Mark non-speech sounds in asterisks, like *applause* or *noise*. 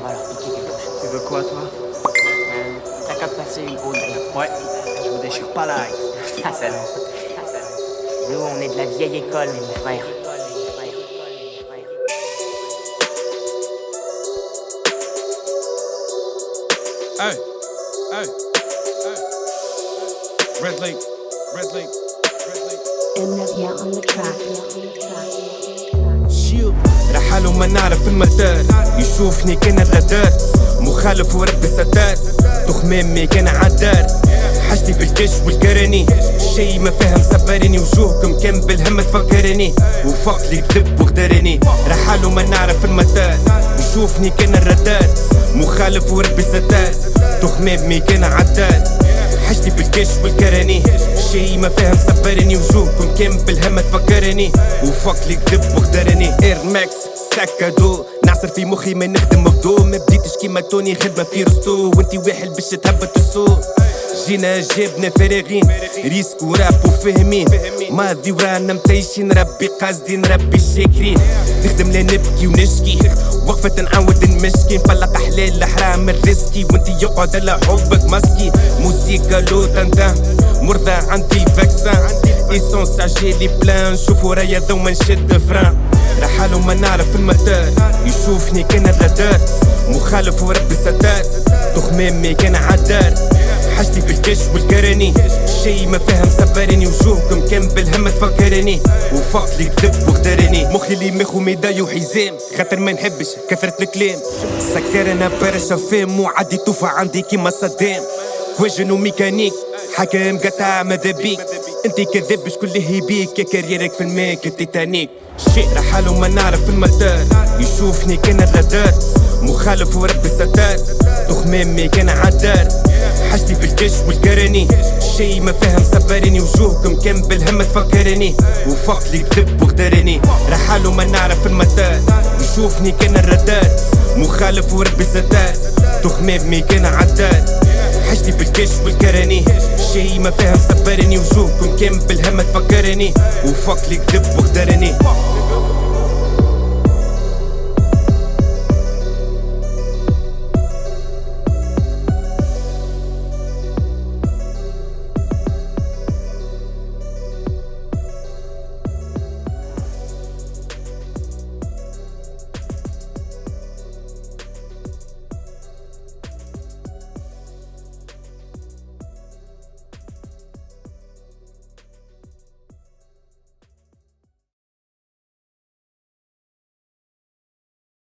va leur piquer quelque chose. Tu veux quoi, toi? Euh, T'as qu'à passer une bonnerie. Ouais, je vous déchire pas la règle. *laughs* Ah. Nous, on est de la vieille école, mon frère. Hey, hey, hey. Red Lake, Red Lake, Red Lake. And on the track. شيو رحاله ما نعرف المدار. يشوفني كان الرادار مخالف ورب ستار. تخمامي كان عدار. حاجتي بالكش والكراني. شي ما فاهم سبرني وجوهكم كان بالهم تفكرني. وفق لي كذب وغدرني. رحاله ما نعرف المدار. يشوفني كان الرادار مخالف وربي ستار. تخمامي كان عدار. حاجتي بالكش والكراني شي ما فاهم سبرني وجوهكم كان بالهم تفكرني. وفق لي كذب وغدرني اير ماكس سكادو. نعصر في مخي ما نخدم بدو ما بديتش كيما توني خدمة في رستو. وانتي واحد باش تهبط السوق. جينا جبنا فارغين ريسك وراب وفاهمين. ماضي ورانا متيشين ربي قاصدين ربي الشاكرين نخدم لا نبكي ونشكي. وقفة نعاود نمشكي. نفلق حلال حرام الريسكي وانتي يقعد على حبك مسكي موسيقى لو تنتان مرضى عندي الفاكسان ايسونس عجالي بلان شوفوا رايا ذوما نشد فران رحاله ما نعرف المدار يشوفني كان الرادار مخالف وربي ستار تخمامي كان عدار حاجتي بالكش والكراني شي ما فاهم سبرني وجوهكم كان بالهم تفكرني وفق لي كذب وغدرني مخي اللي ماخو ميداي وحزام خاطر ما نحبش كثرة الكلام سكر أنا برشا فام وعدي توفى عندي كيما صدام وجن وميكانيك حكام قطع ماذا بيك انت كذاب شكون اللي يبيك يا كاريرك في الماء كالتيتانيك شيء رحاله ما نعرف المدار. يشوفني كأن الرادار. مخالف وربي ستار تخمامي كان عدار. حاجتي بالكش والكراني شي ما فاهم سبرني وجوهكم كان بالهم تفكرني. وفق لي كذب وغدرني رحاله ما نعرف المدار. يشوفني كأن الرادار. مخالف وربي ستار تخمامي كان عدار. حاجتي بالكش والكراني شي ما فاهم سبرني وجوهكم كان بالهم تفكرني وفق لي كذب وغدرني